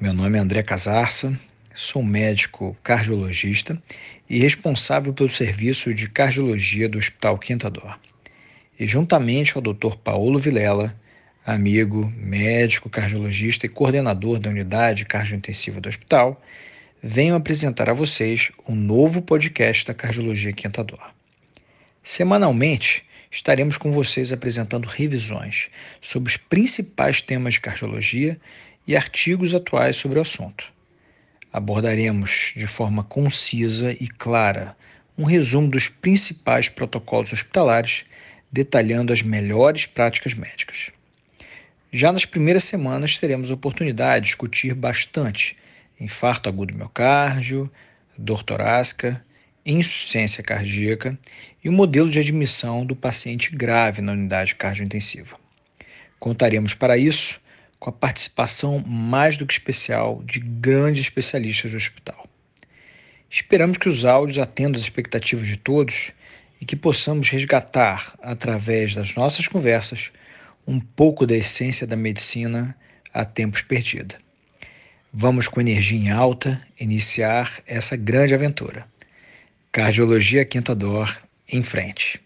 Meu nome é André Casarça, sou médico cardiologista e responsável pelo serviço de cardiologia do Hospital Quinta Dor. E juntamente ao Dr. Paulo Vilela, amigo, médico, cardiologista e coordenador da unidade cardiointensiva do hospital, venho apresentar a vocês um novo podcast da Cardiologia Quinta Dor. Semanalmente, estaremos com vocês apresentando revisões sobre os principais temas de cardiologia e artigos atuais sobre o assunto. Abordaremos de forma concisa e clara um resumo dos principais protocolos hospitalares, detalhando as melhores práticas médicas. Já nas primeiras semanas teremos a oportunidade de discutir bastante infarto agudo do miocárdio, dor torácica, insuficiência cardíaca e o modelo de admissão do paciente grave na unidade cardiointensiva. Contaremos para isso com a participação mais do que especial de grandes especialistas do hospital. Esperamos que os áudios atendam às expectativas de todos e que possamos resgatar, através das nossas conversas, um pouco da essência da medicina há tempos perdida. Vamos com energia em alta iniciar essa grande aventura. Cardiologia Quinta Dor, em frente.